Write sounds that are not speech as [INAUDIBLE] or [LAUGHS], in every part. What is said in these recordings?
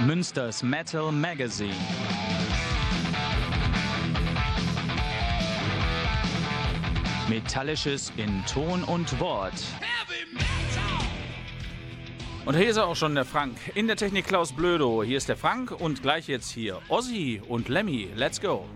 Münsters Metal Magazine. Metallisches in Ton und Wort. Und hier ist er auch schon, der Frank. In der Technik Klaus Blödo. Hier ist der Frank und gleich jetzt hier Ozzy und Lemmy. Let's go.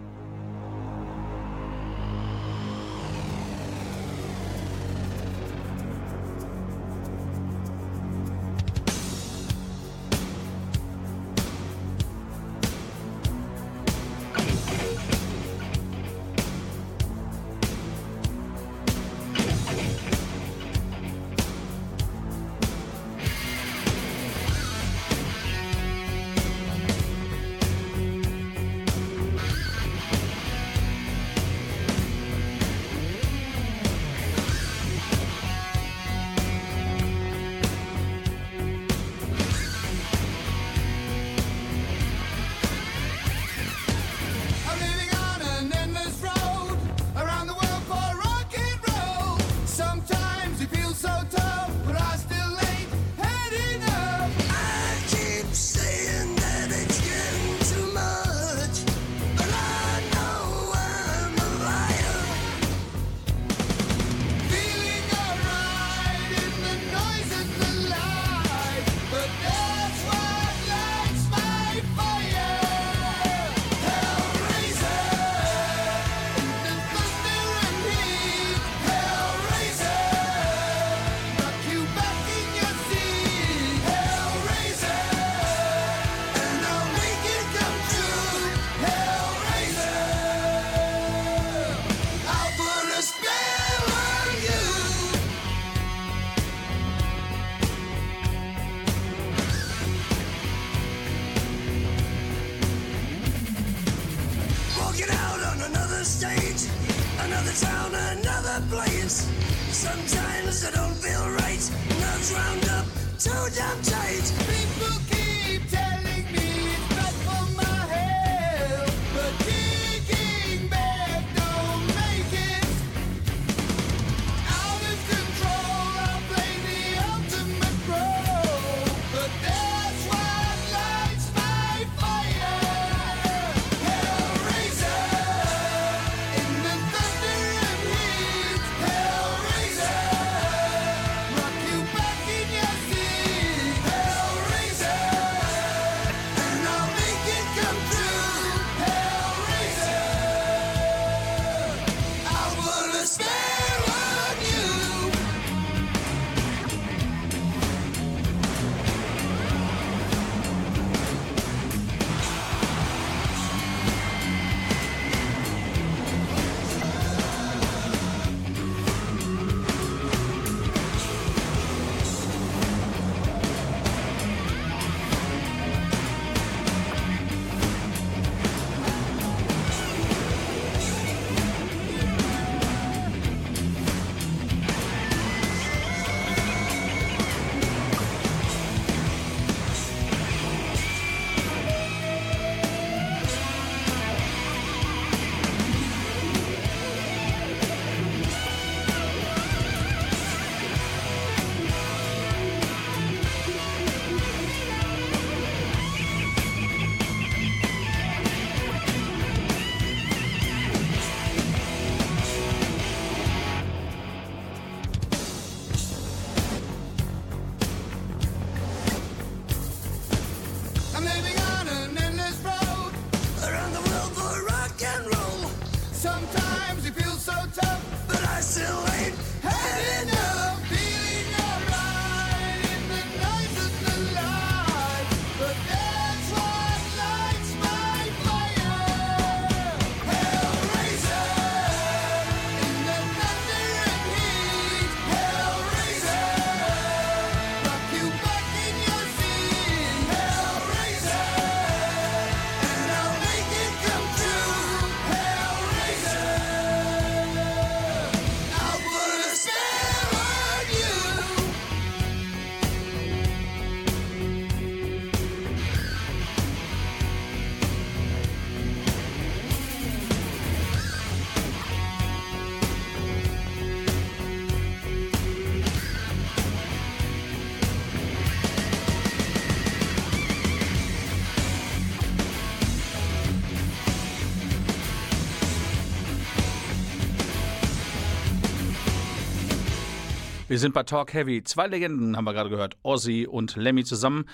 Wir sind bei Talk Heavy. Zwei Legenden haben wir gerade gehört. Ozzy und Lemmy zusammen.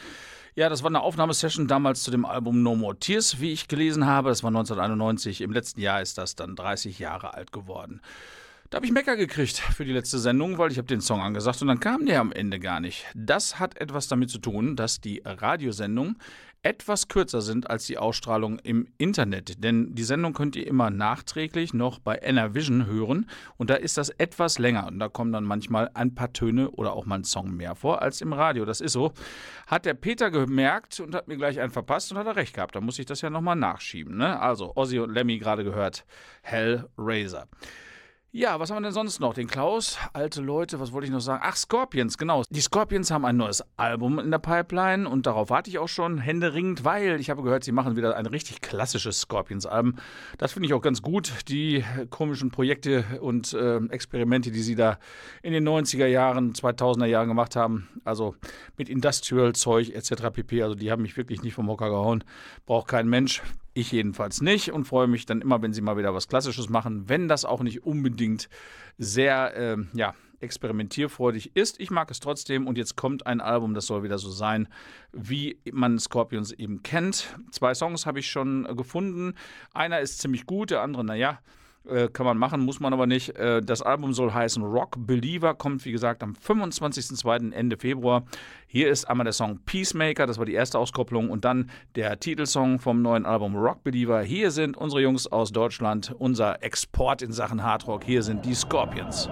Ja, das war eine Aufnahmesession damals zu dem Album No More Tears, wie ich gelesen habe. Das war 1991. Im letzten Jahr ist das dann 30 Jahre alt geworden. Da habe ich Mecker gekriegt für die letzte Sendung, weil ich habe den Song angesagt und dann kam der am Ende gar nicht. Das hat etwas damit zu tun, dass die Radiosendung etwas kürzer sind als die Ausstrahlung im Internet. Denn die Sendung könnt ihr immer nachträglich noch bei Enervision hören und da ist das etwas länger und da kommen dann manchmal ein paar Töne oder auch mal ein Song mehr vor als im Radio. Das ist so. Hat der Peter gemerkt und hat mir gleich einen verpasst und hat er recht gehabt. Da muss ich das ja nochmal nachschieben. Ne? Also, Ozzy und Lemmy gerade gehört. Hellraiser. Ja, was haben wir denn sonst noch? Den Klaus, alte Leute, was wollte ich noch sagen? Ach, Scorpions, genau. Die Scorpions haben ein neues Album in der Pipeline und darauf warte ich auch schon händeringend, weil ich habe gehört, sie machen wieder ein richtig klassisches Scorpions-Album. Das finde ich auch ganz gut. Die komischen Projekte und äh, Experimente, die sie da in den 90er Jahren, 2000er Jahren gemacht haben, also mit Industrial-Zeug etc. pp., also die haben mich wirklich nicht vom Hocker gehauen. Braucht kein Mensch. Ich jedenfalls nicht und freue mich dann immer, wenn sie mal wieder was Klassisches machen, wenn das auch nicht unbedingt sehr äh, ja, experimentierfreudig ist. Ich mag es trotzdem und jetzt kommt ein Album, das soll wieder so sein, wie man Scorpions eben kennt. Zwei Songs habe ich schon äh, gefunden. Einer ist ziemlich gut, der andere, naja. Äh, kann man machen, muss man aber nicht. Äh, das Album soll heißen Rock Believer, kommt wie gesagt am 25.02. Ende Februar. Hier ist einmal der Song Peacemaker, das war die erste Auskopplung, und dann der Titelsong vom neuen Album Rock Believer. Hier sind unsere Jungs aus Deutschland, unser Export in Sachen Hardrock. Hier sind die Scorpions.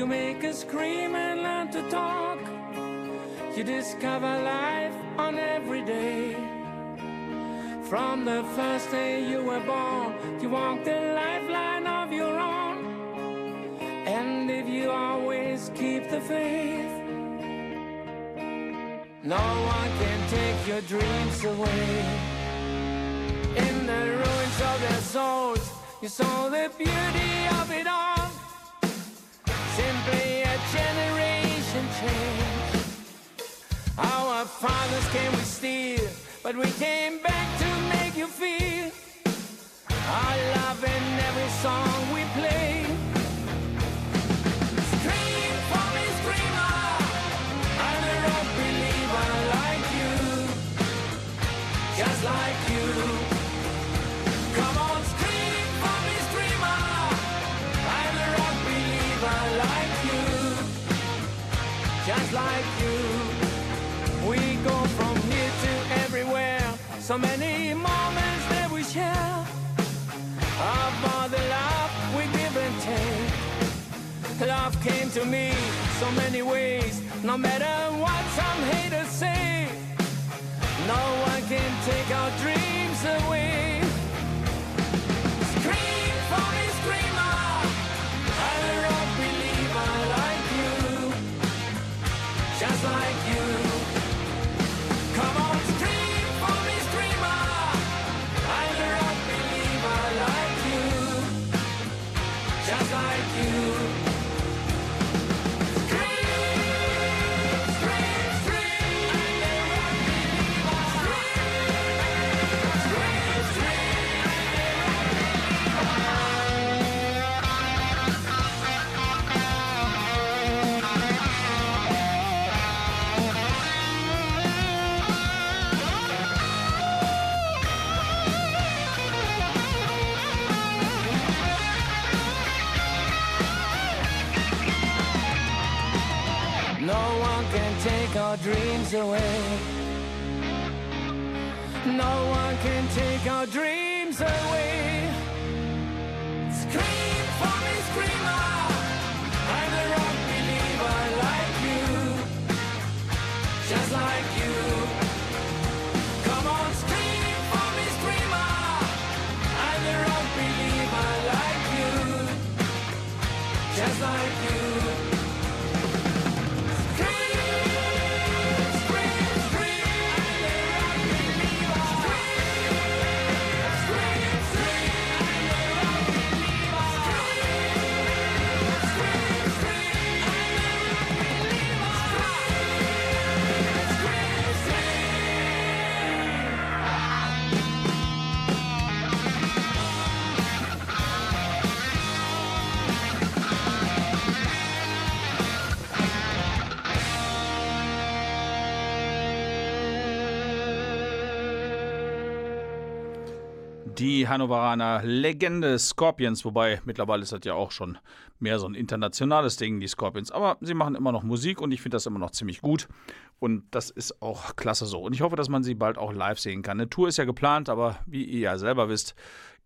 You make a scream and learn to talk. You discover life on every day. From the first day you were born, you walk the lifeline of your own. And if you always keep the faith, no one can take your dreams away. In the ruins of their souls, you saw the beauty of it all. Simply a generation change. Our fathers came with steel, but we came back to make you feel our love in every song we play. Like you. We go from here to everywhere. So many moments that we share. About the love we give and take. Love came to me so many ways. No matter what some haters say, no one can take our dreams away. Die Hannoveraner Legende Scorpions, wobei mittlerweile ist das ja auch schon mehr so ein internationales Ding, die Scorpions. Aber sie machen immer noch Musik und ich finde das immer noch ziemlich gut. Und das ist auch klasse so. Und ich hoffe, dass man sie bald auch live sehen kann. Eine Tour ist ja geplant, aber wie ihr ja selber wisst,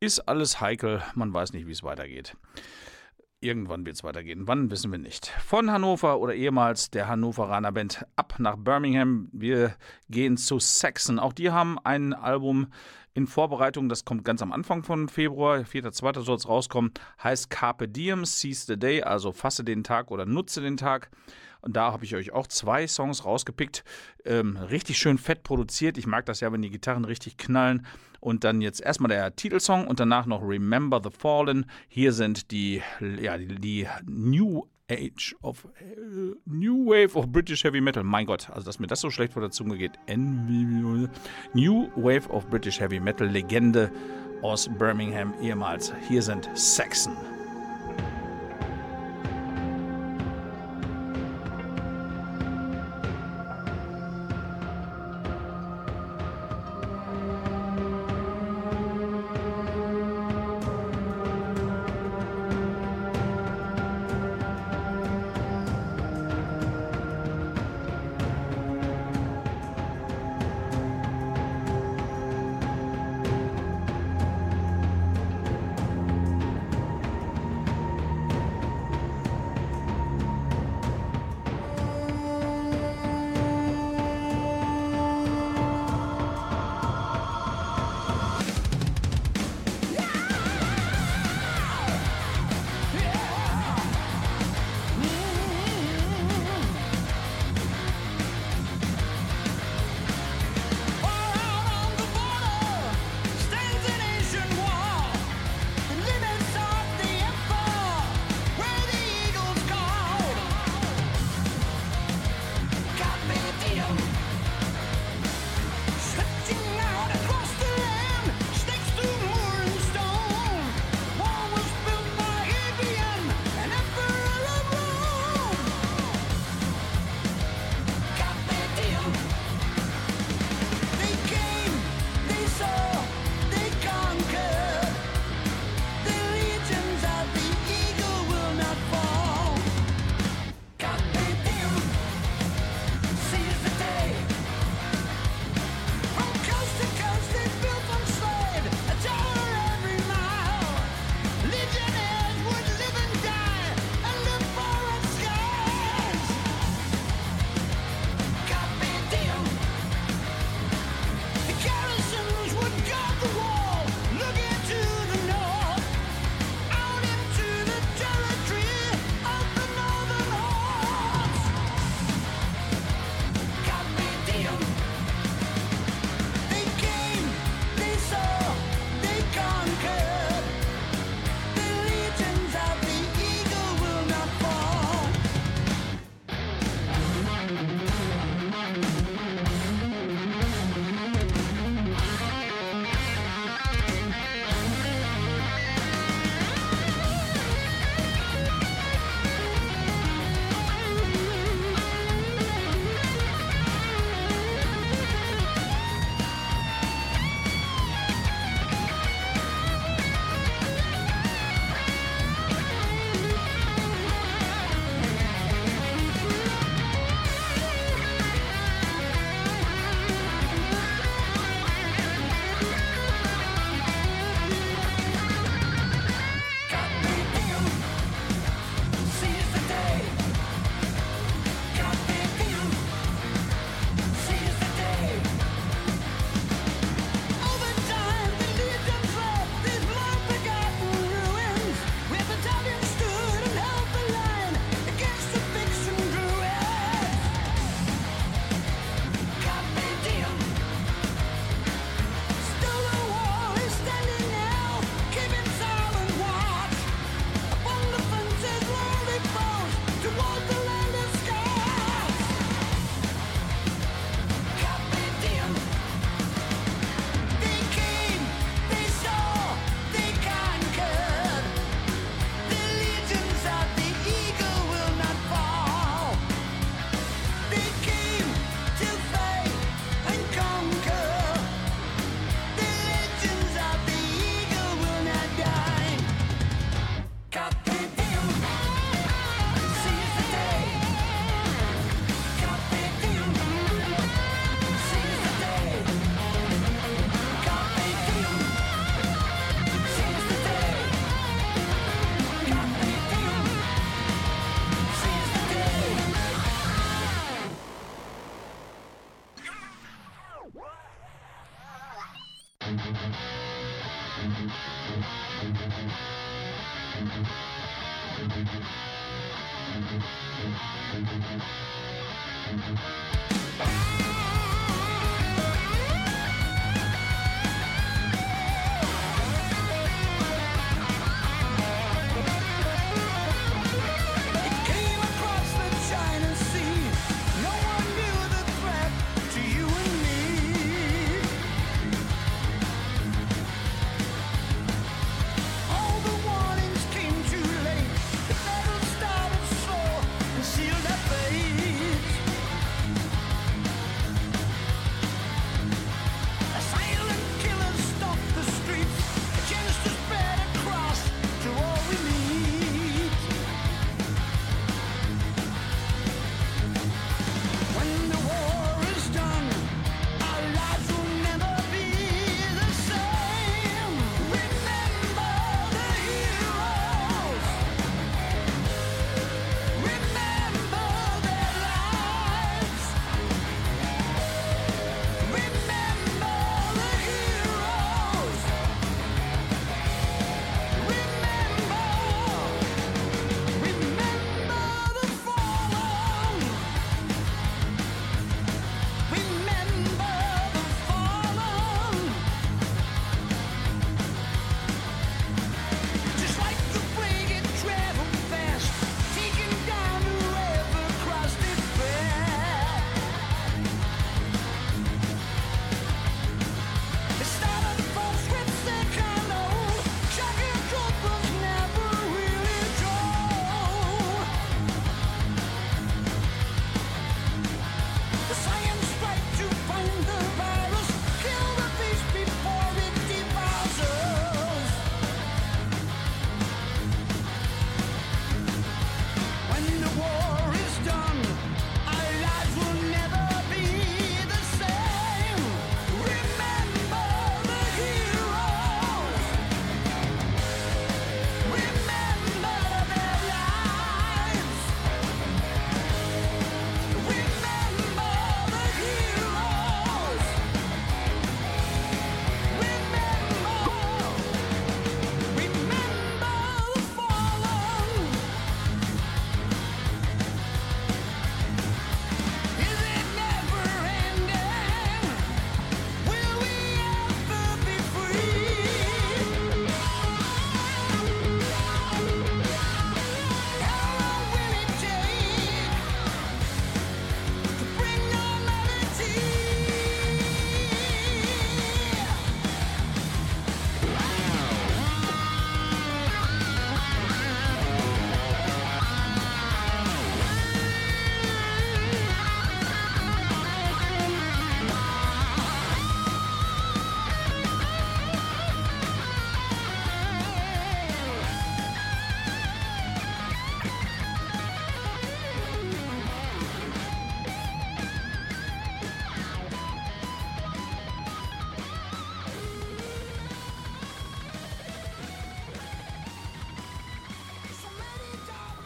ist alles heikel. Man weiß nicht, wie es weitergeht. Irgendwann wird es weitergehen. Wann wissen wir nicht. Von Hannover oder ehemals der Hannoveraner Band ab nach Birmingham. Wir gehen zu Saxon. Auch die haben ein Album in Vorbereitung. Das kommt ganz am Anfang von Februar. 4.2. soll es rauskommen. Heißt Carpe Diem, Seize the Day. Also fasse den Tag oder nutze den Tag. Und da habe ich euch auch zwei Songs rausgepickt. Ähm, richtig schön fett produziert. Ich mag das ja, wenn die Gitarren richtig knallen. Und dann jetzt erstmal der Titelsong und danach noch Remember the Fallen. Hier sind die, ja, die, die New Age of äh, New Wave of British Heavy Metal. Mein Gott, also dass mir das so schlecht vor der Zunge geht. New Wave of British Heavy Metal Legende aus Birmingham ehemals. Hier sind Saxon.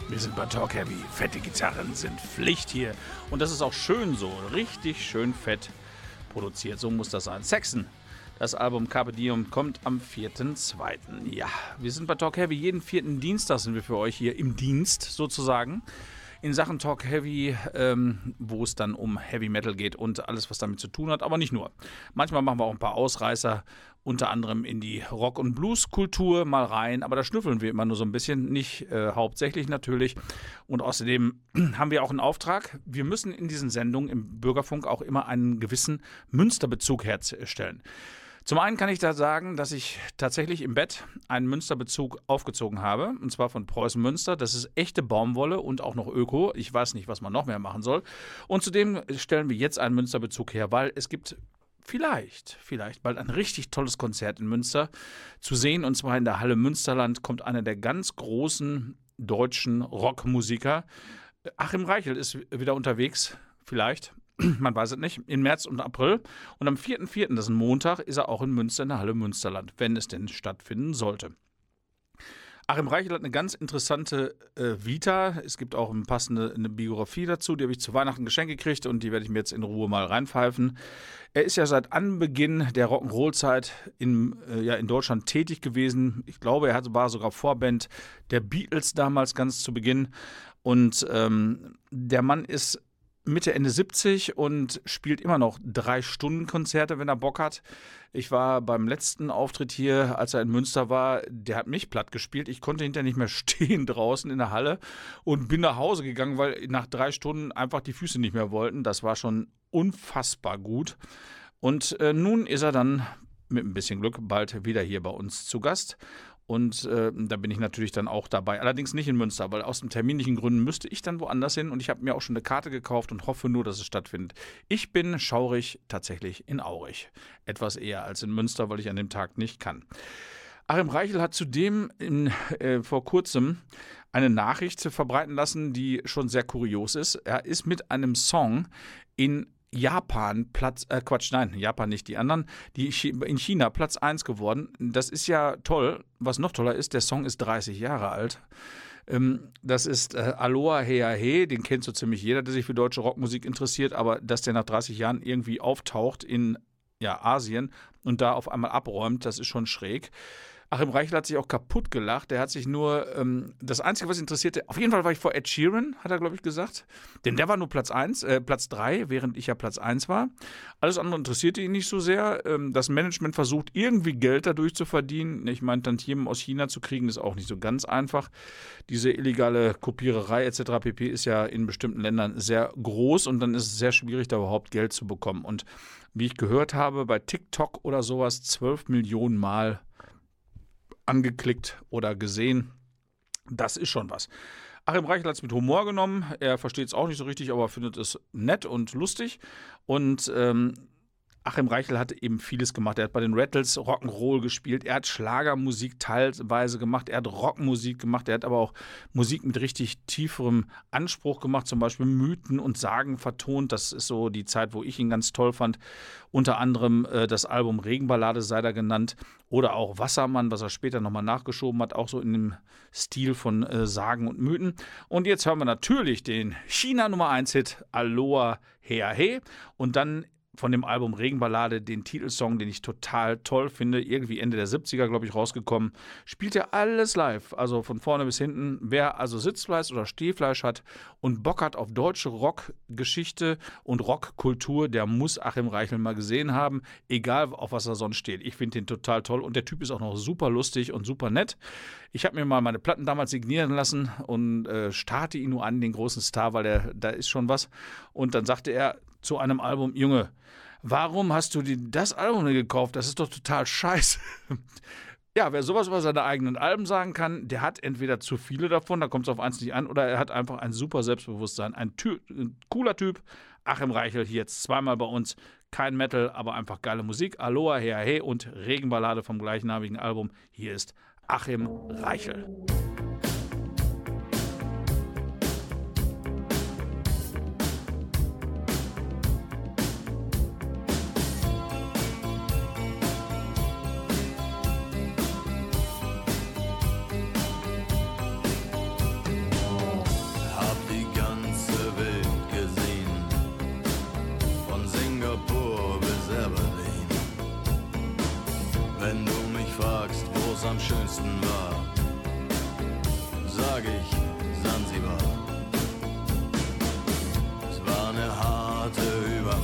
Wir sind bei Talk Heavy. Fette Gitarren sind Pflicht hier. Und das ist auch schön so. Richtig schön fett produziert. So muss das sein. Saxon. Das Album Carpe Diem kommt am 4.2. Ja, wir sind bei Talk Heavy. Jeden vierten Dienstag sind wir für euch hier im Dienst sozusagen. In Sachen Talk Heavy, ähm, wo es dann um Heavy Metal geht und alles, was damit zu tun hat, aber nicht nur. Manchmal machen wir auch ein paar Ausreißer, unter anderem in die Rock- und Blues-Kultur mal rein, aber da schnüffeln wir immer nur so ein bisschen, nicht äh, hauptsächlich natürlich. Und außerdem [CLEARS THROAT] haben wir auch einen Auftrag. Wir müssen in diesen Sendungen im Bürgerfunk auch immer einen gewissen Münsterbezug herstellen. Zum einen kann ich da sagen, dass ich tatsächlich im Bett einen Münsterbezug aufgezogen habe, und zwar von Preußen Münster. Das ist echte Baumwolle und auch noch Öko. Ich weiß nicht, was man noch mehr machen soll. Und zudem stellen wir jetzt einen Münsterbezug her, weil es gibt vielleicht, vielleicht bald ein richtig tolles Konzert in Münster zu sehen. Und zwar in der Halle Münsterland kommt einer der ganz großen deutschen Rockmusiker. Achim Reichel ist wieder unterwegs, vielleicht. [CLEARS THROAT] Man weiß es nicht, im März und April. Und am 4.4., das ist ein Montag, ist er auch in Münster in der Halle Münsterland, wenn es denn stattfinden sollte. Achim Reichel hat eine ganz interessante äh, Vita. Es gibt auch eine passende eine Biografie dazu, die habe ich zu Weihnachten geschenkt gekriegt und die werde ich mir jetzt in Ruhe mal reinpfeifen. Er ist ja seit Anbeginn der Rock'n'Roll-Zeit in, äh, ja, in Deutschland tätig gewesen. Ich glaube, er war sogar Vorband der Beatles damals ganz zu Beginn. Und ähm, der Mann ist Mitte, Ende 70 und spielt immer noch drei Stunden Konzerte, wenn er Bock hat. Ich war beim letzten Auftritt hier, als er in Münster war, der hat mich platt gespielt. Ich konnte hinterher nicht mehr [LAUGHS] stehen draußen in der Halle und bin nach Hause gegangen, weil nach drei Stunden einfach die Füße nicht mehr wollten. Das war schon unfassbar gut. Und äh, nun ist er dann mit ein bisschen Glück bald wieder hier bei uns zu Gast. Und äh, da bin ich natürlich dann auch dabei. Allerdings nicht in Münster, weil aus terminlichen Gründen müsste ich dann woanders hin. Und ich habe mir auch schon eine Karte gekauft und hoffe nur, dass es stattfindet. Ich bin schaurig tatsächlich in Aurich. Etwas eher als in Münster, weil ich an dem Tag nicht kann. Achim Reichel hat zudem in, äh, vor kurzem eine Nachricht verbreiten lassen, die schon sehr kurios ist. Er ist mit einem Song in Japan Platz, äh Quatsch, nein, Japan nicht die anderen, die in China Platz 1 geworden. Das ist ja toll. Was noch toller ist, der Song ist 30 Jahre alt. Ähm, das ist äh, Aloha Hea He, den kennt so ziemlich jeder, der sich für deutsche Rockmusik interessiert, aber dass der nach 30 Jahren irgendwie auftaucht in ja, Asien und da auf einmal abräumt, das ist schon schräg. Achim Reichel hat sich auch kaputt gelacht. Der hat sich nur, ähm, das Einzige, was interessierte, auf jeden Fall war ich vor Ed Sheeran, hat er, glaube ich, gesagt. Denn der war nur Platz 1, äh, Platz 3, während ich ja Platz 1 war. Alles andere interessierte ihn nicht so sehr. Ähm, das Management versucht, irgendwie Geld dadurch zu verdienen. Ich meine, Tantiemen aus China zu kriegen, ist auch nicht so ganz einfach. Diese illegale Kopiererei etc. pp. ist ja in bestimmten Ländern sehr groß und dann ist es sehr schwierig, da überhaupt Geld zu bekommen. Und wie ich gehört habe, bei TikTok oder sowas 12 Millionen Mal angeklickt oder gesehen. Das ist schon was. Achim Reichel hat es mit Humor genommen. Er versteht es auch nicht so richtig, aber findet es nett und lustig. Und ähm, Achim Reichel hat eben vieles gemacht. Er hat bei den Rattles Rock'n'Roll gespielt. Er hat Schlagermusik teilweise gemacht. Er hat Rockmusik gemacht. Er hat aber auch Musik mit richtig tieferem Anspruch gemacht. Zum Beispiel Mythen und Sagen vertont. Das ist so die Zeit, wo ich ihn ganz toll fand. Unter anderem äh, das Album Regenballade sei da genannt. Oder auch Wassermann, was er später nochmal nachgeschoben hat. Auch so in dem Stil von äh, Sagen und Mythen. Und jetzt hören wir natürlich den China Nummer 1 Hit Aloha Hea He. Und dann von dem Album Regenballade den Titelsong, den ich total toll finde, irgendwie Ende der 70er, glaube ich, rausgekommen. Spielt er alles live, also von vorne bis hinten. Wer also Sitzfleisch oder Stehfleisch hat und Bock hat auf deutsche Rockgeschichte und Rockkultur, der muss Achim Reichel mal gesehen haben, egal auf was er sonst steht. Ich finde den total toll und der Typ ist auch noch super lustig und super nett. Ich habe mir mal meine Platten damals signieren lassen und äh, starte ihn nur an, den großen Star, weil der, da ist schon was. Und dann sagte er, zu einem Album, Junge, warum hast du dir das Album gekauft? Das ist doch total scheiße. [LAUGHS] ja, wer sowas über seine eigenen Alben sagen kann, der hat entweder zu viele davon, da kommt es auf eins nicht an, oder er hat einfach ein super Selbstbewusstsein. Ein, Ty ein cooler Typ. Achim Reichel hier jetzt zweimal bei uns. Kein Metal, aber einfach geile Musik. Aloha, Hea, He und Regenballade vom gleichnamigen Album. Hier ist Achim Reichel.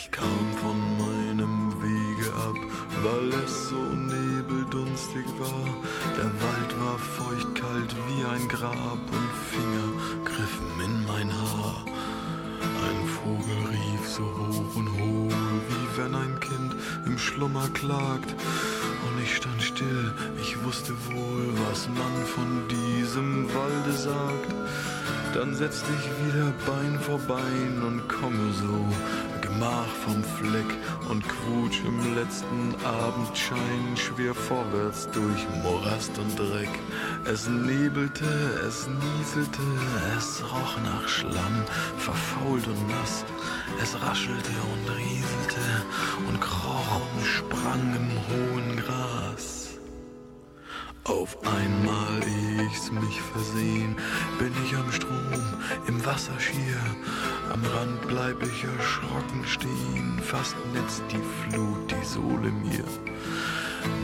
Ich kam von meinem Wege ab, weil es so nebeldunstig war. Der Wald war feuchtkalt wie ein Grab und Finger griffen in mein Haar. Ein Vogel rief so hoch und hoch, wie wenn ein Kind im Schlummer klagt. Und ich stand still, ich wusste wohl, was man von diesem Walde sagt. Dann setz dich wieder Bein vor Bein und komme so Gemach vom Fleck und quutsch im letzten Abendschein schwer vorwärts durch Morast und Dreck. Es nebelte, es nieselte, es roch nach Schlamm, verfault und nass. Es raschelte und rieselte und kroch und sprang im hohen Gras. Auf einmal ich's mich versehen, bin ich am Strom, im Wasser schier. Am Rand bleib ich erschrocken stehen, fast netzt die Flut die Sohle mir.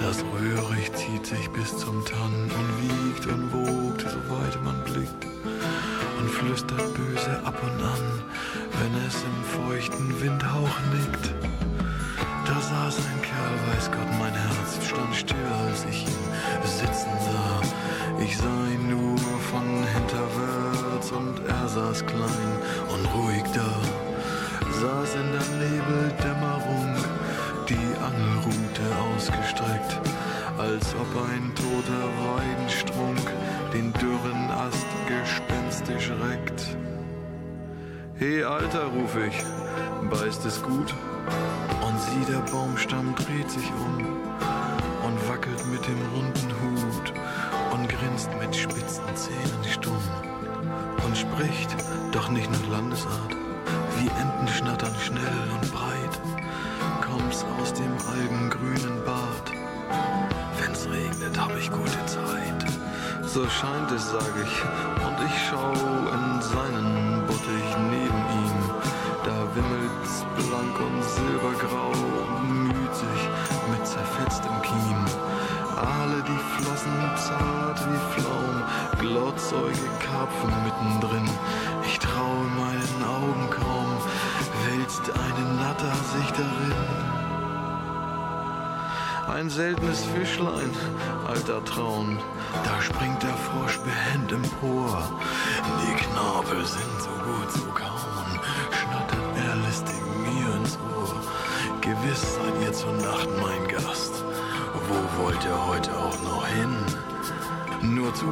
Das Röhrig zieht sich bis zum Tann und wiegt und wogt, soweit man blickt. Und flüstert böse ab und an, wenn es im feuchten Windhauch nickt. Da saß ein Kerl, weiß Gott, mein Herz stand still, als ich ihn sitzen sah. Ich sah ihn nur von hinterwärts und er saß klein und ruhig da. Saß in der Nebeldämmerung, die Angelrute ausgestreckt, als ob ein toter Weidenstrunk den dürren Ast gespenstisch reckt. Hey Alter, ruf ich, beißt es gut? Und sieh, der Baumstamm dreht sich um und wackelt mit dem runden Hut und grinst mit spitzen Zähnen stumm und spricht, doch nicht nach Landesart, wie Enten schnattern schnell und breit, kommt's aus dem algengrünen Bad. Wenn's regnet, hab ich gute Zeit. So scheint es, sag ich, und ich schau in seinen Bottich neben ihm. Da wimmelt's blank und silbergrau und müht sich mit zerfetztem Kiem. Aale, die flossen zart wie Pflaum, glotzäuge Karpfen mittendrin. Ich traue meinen Augen kaum, wälzt eine Natter sich darin. Ein seltenes Fischlein, alter Traun, da springt der Frosch behend empor. Die Knorpel sind so gut zu kauen, schnattert er listig mir ins Ohr. Gewiss seid ihr zur Nacht wollt ihr heute auch noch hin? Nur zu,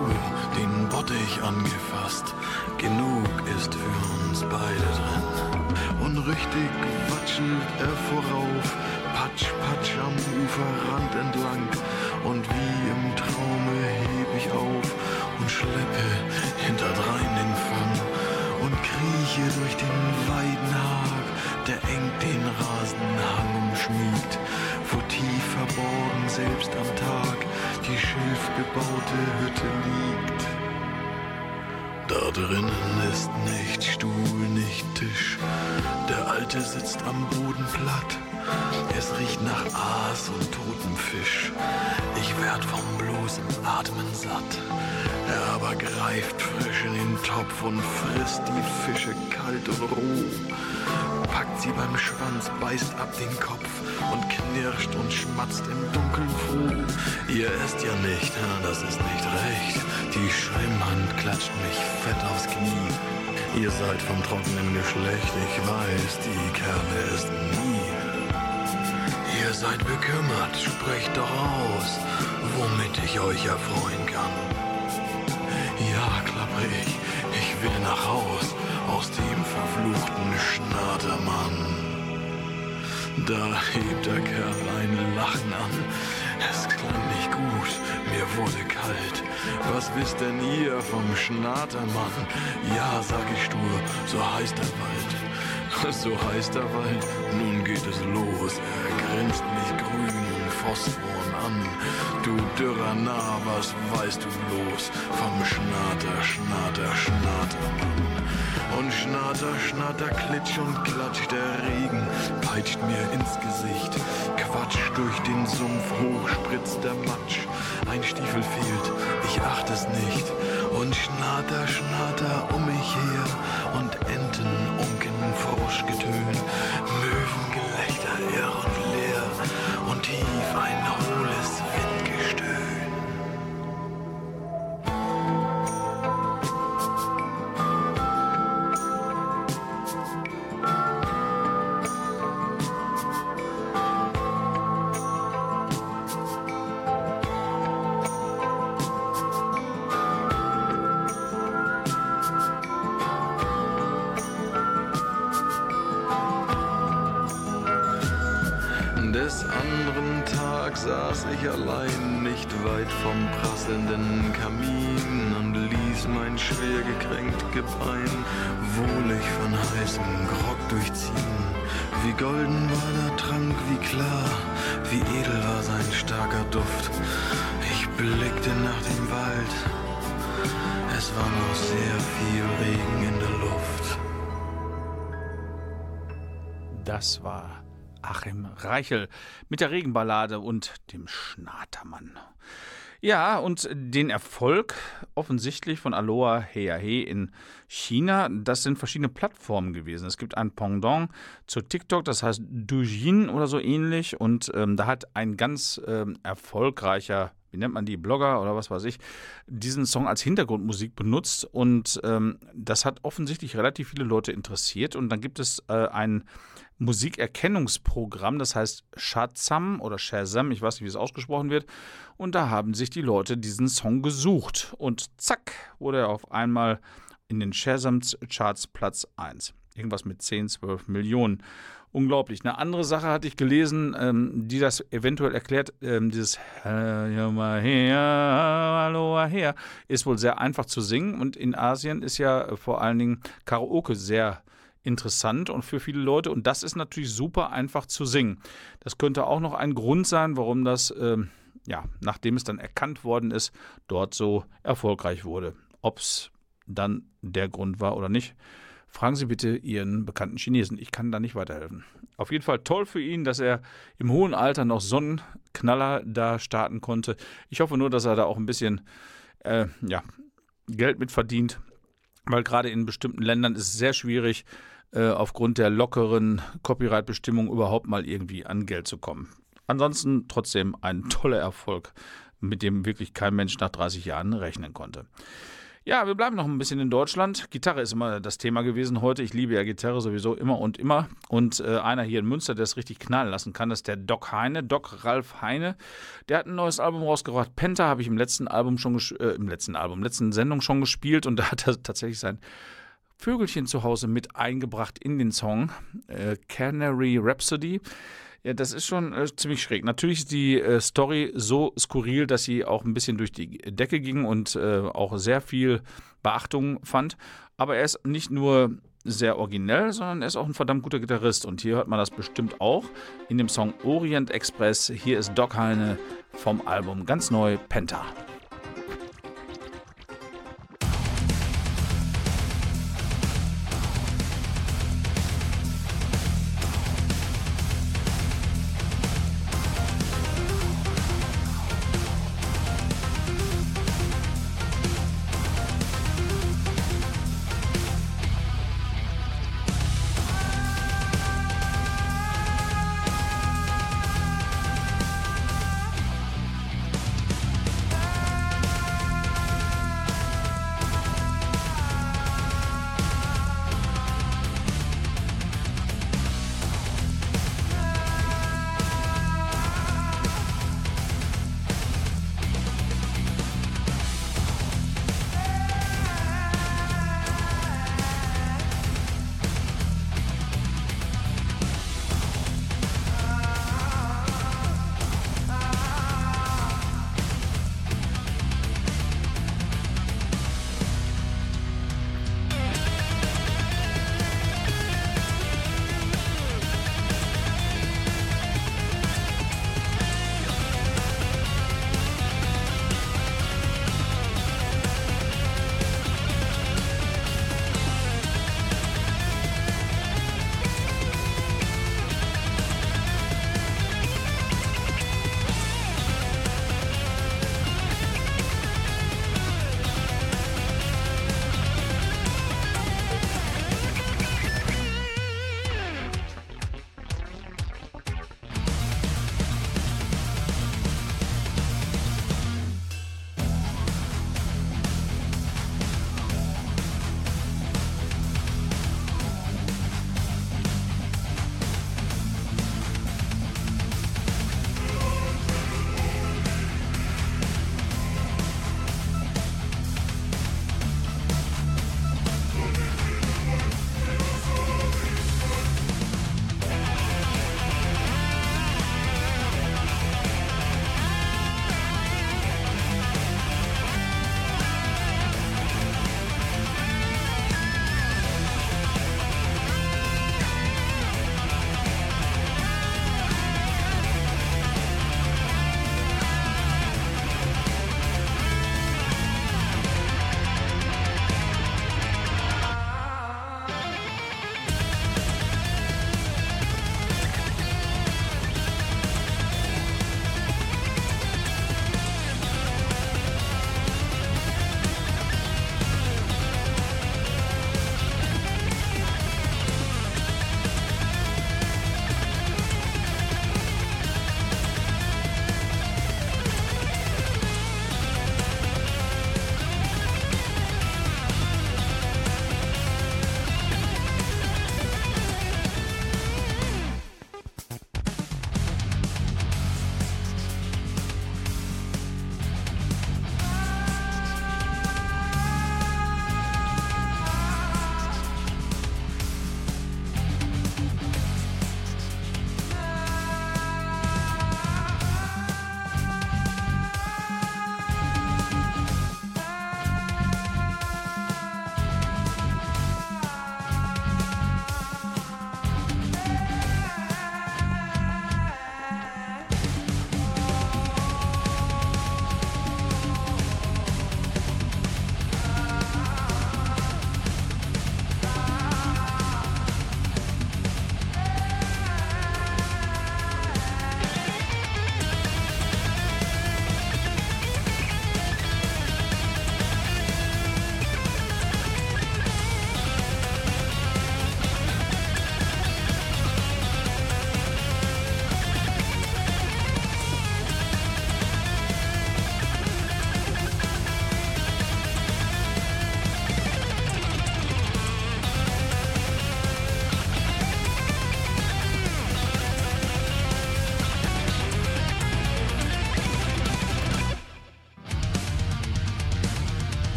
den Bottich angefasst. Genug ist für uns beide drin. Und richtig watschelt er vorauf, patsch, patsch am Uferrand entlang. Und wie im Traume heb ich auf und schleppe hinterdrein den Fang. Und krieche durch den Weidenhag, der eng den Rasenhang selbst am Tag die schilfbebaute Hütte liegt. Da drinnen ist nicht Stuhl, nicht Tisch. Der Alte sitzt am Boden platt. Es riecht nach Aas und totem Fisch. Ich werd vom bloßen Atmen satt. Er aber greift frisch in den Topf und frisst die Fische kalt und roh. Packt sie beim Schwanz, beißt ab den Kopf und knirscht und schmatzt im Dunkeln froh. Ihr esst ja nicht, das ist nicht recht. Die Schwimmhand klatscht mich fett aufs Knie. Ihr seid vom trockenen Geschlecht, ich weiß, die Kerle essen nie. Ihr seid bekümmert, sprecht doch aus, womit ich euch erfreuen kann. Ja, klapper ich, ich will nach Haus aus dem verfluchten Schnatermann. Da hebt der Kerl ein Lachen an. Es klang nicht gut, mir wurde kalt. Was wisst denn ihr vom Schnatermann? Ja, sag ich stur, so heißt der Wald. So heißt der Wald, nun geht es los. Er grinst mich grün und. Du dürrer Narr, was weißt du bloß vom Schnatter, Schnatter, Schnatermann? Und Schnatter, Schnatter, klitsch und klatsch, der Regen peitscht mir ins Gesicht. Quatsch durch den Sumpf, hoch spritzt der Matsch. Ein Stiefel fehlt, ich acht es nicht. Und Schnatter, Schnatter um mich her. Und Enten unken Froschgetön. Ich allein, nicht weit vom prasselnden Kamin und ließ mein schwer gekränkt Gebein wohlig von heißem Grog durchziehen. Wie golden war der Trank, wie klar, wie edel war sein starker Duft. Ich blickte nach dem Wald, es war noch sehr viel Regen in der Luft. Das war Achim Reichel mit der Regenballade und dem Schnatermann. Ja, und den Erfolg offensichtlich von Aloha Heahe in China, das sind verschiedene Plattformen gewesen. Es gibt ein Pendant zu TikTok, das heißt Douyin oder so ähnlich. Und ähm, da hat ein ganz ähm, erfolgreicher wie nennt man die, Blogger oder was weiß ich, diesen Song als Hintergrundmusik benutzt und ähm, das hat offensichtlich relativ viele Leute interessiert und dann gibt es äh, ein Musikerkennungsprogramm, das heißt Shazam oder Shazam, ich weiß nicht, wie es ausgesprochen wird und da haben sich die Leute diesen Song gesucht und zack, wurde er auf einmal in den Shazam-Charts Platz 1. Irgendwas mit 10, 12 Millionen unglaublich. Eine andere Sache hatte ich gelesen, ähm, die das eventuell erklärt. Ähm, dieses Aloha her ist wohl sehr einfach zu singen und in Asien ist ja vor allen Dingen Karaoke sehr interessant und für viele Leute und das ist natürlich super einfach zu singen. Das könnte auch noch ein Grund sein, warum das, ähm, ja, nachdem es dann erkannt worden ist, dort so erfolgreich wurde. Ob es dann der Grund war oder nicht, fragen Sie bitte Ihren bekannten Chinesen. Ich kann da nicht weiterhelfen. Auf jeden Fall toll für ihn, dass er im hohen Alter noch so einen Knaller da starten konnte. Ich hoffe nur, dass er da auch ein bisschen äh, ja, Geld mit verdient, weil gerade in bestimmten Ländern ist es sehr schwierig, äh, aufgrund der lockeren Copyright-Bestimmung überhaupt mal irgendwie an Geld zu kommen. Ansonsten trotzdem ein toller Erfolg, mit dem wirklich kein Mensch nach 30 Jahren rechnen konnte. Ja, wir bleiben noch ein bisschen in Deutschland. Gitarre ist immer das Thema gewesen heute. Ich liebe ja Gitarre sowieso immer und immer. Und äh, einer hier in Münster, der es richtig knallen lassen kann, ist der Doc Heine, Doc Ralf Heine. Der hat ein neues Album rausgebracht. Penta habe ich im letzten Album schon, äh, im letzten Album, letzten Sendung schon gespielt und da hat er tatsächlich sein Vögelchen zu Hause mit eingebracht in den Song. Äh, Canary Rhapsody. Ja, das ist schon äh, ziemlich schräg. Natürlich ist die äh, Story so skurril, dass sie auch ein bisschen durch die Decke ging und äh, auch sehr viel Beachtung fand. Aber er ist nicht nur sehr originell, sondern er ist auch ein verdammt guter Gitarrist. Und hier hört man das bestimmt auch in dem Song Orient Express. Hier ist Doc Heine vom Album ganz neu Penta.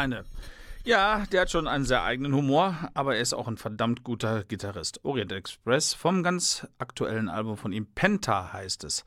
Doc Heine. Ja, der hat schon einen sehr eigenen Humor, aber er ist auch ein verdammt guter Gitarrist. Orient Express vom ganz aktuellen Album von ihm, Penta heißt es.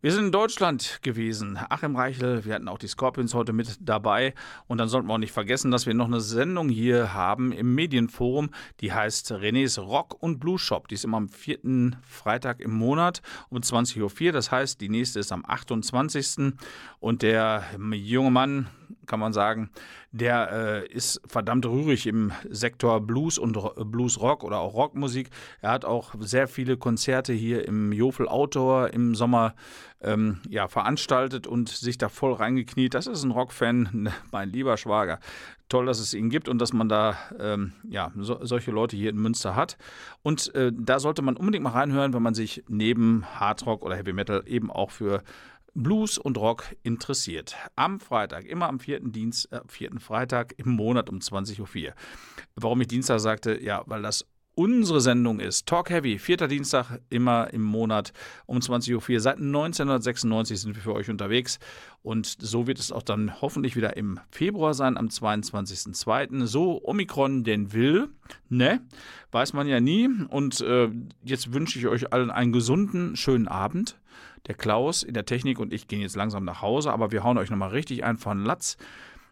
Wir sind in Deutschland gewesen. Achim Reichel, wir hatten auch die Scorpions heute mit dabei. Und dann sollten wir auch nicht vergessen, dass wir noch eine Sendung hier haben im Medienforum, die heißt Renés Rock und Blues Shop. Die ist immer am vierten Freitag im Monat um 20.04 Uhr. Das heißt, die nächste ist am 28. Und der junge Mann, kann man sagen, der äh, ist verdammt rührig im Sektor Blues und Blues Rock oder auch Rockmusik. Er hat auch sehr viele Konzerte hier im Jofel Outdoor im Sommer ähm, ja, veranstaltet und sich da voll reingekniet. Das ist ein Rockfan, [LAUGHS] mein lieber Schwager. Toll, dass es ihn gibt und dass man da ähm, ja, so, solche Leute hier in Münster hat. Und äh, da sollte man unbedingt mal reinhören, wenn man sich neben Hardrock oder Heavy Metal eben auch für Blues und Rock interessiert. Am Freitag, immer am vierten, Dienst, äh, vierten Freitag im Monat um 20.04 Uhr. Warum ich Dienstag sagte, ja, weil das unsere Sendung ist. Talk Heavy, vierter Dienstag immer im Monat um 20.04 Uhr. Seit 1996 sind wir für euch unterwegs und so wird es auch dann hoffentlich wieder im Februar sein, am 22.02. So Omikron denn will, ne? Weiß man ja nie. Und äh, jetzt wünsche ich euch allen einen gesunden, schönen Abend. Der Klaus in der Technik und ich gehen jetzt langsam nach Hause, aber wir hauen euch nochmal richtig ein von Latz.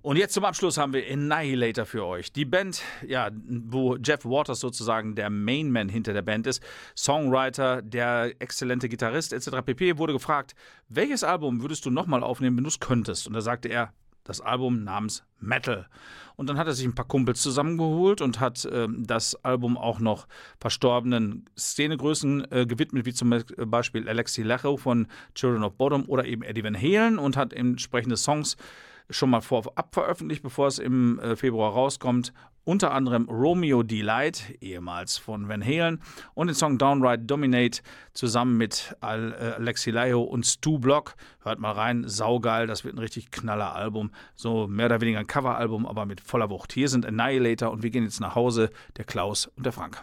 Und jetzt zum Abschluss haben wir Annihilator für euch. Die Band, ja, wo Jeff Waters sozusagen der Mainman hinter der Band ist, Songwriter, der exzellente Gitarrist etc. pp. wurde gefragt, welches Album würdest du nochmal aufnehmen, wenn du es könntest? Und da sagte er, das Album namens Metal. Und dann hat er sich ein paar Kumpels zusammengeholt und hat äh, das Album auch noch verstorbenen Szenegrößen äh, gewidmet, wie zum Beispiel Alexi Lacho von Children of Bottom oder eben Eddie Van Halen und hat entsprechende Songs schon mal vorab veröffentlicht, bevor es im äh, Februar rauskommt. Unter anderem Romeo Delight, ehemals von Van Halen, und den Song Downright Dominate zusammen mit äh, Alexi Laio und Stu Block. Hört mal rein, saugeil, das wird ein richtig knaller Album. So mehr oder weniger ein Coveralbum, aber mit voller Wucht. Hier sind Annihilator und wir gehen jetzt nach Hause, der Klaus und der Frank.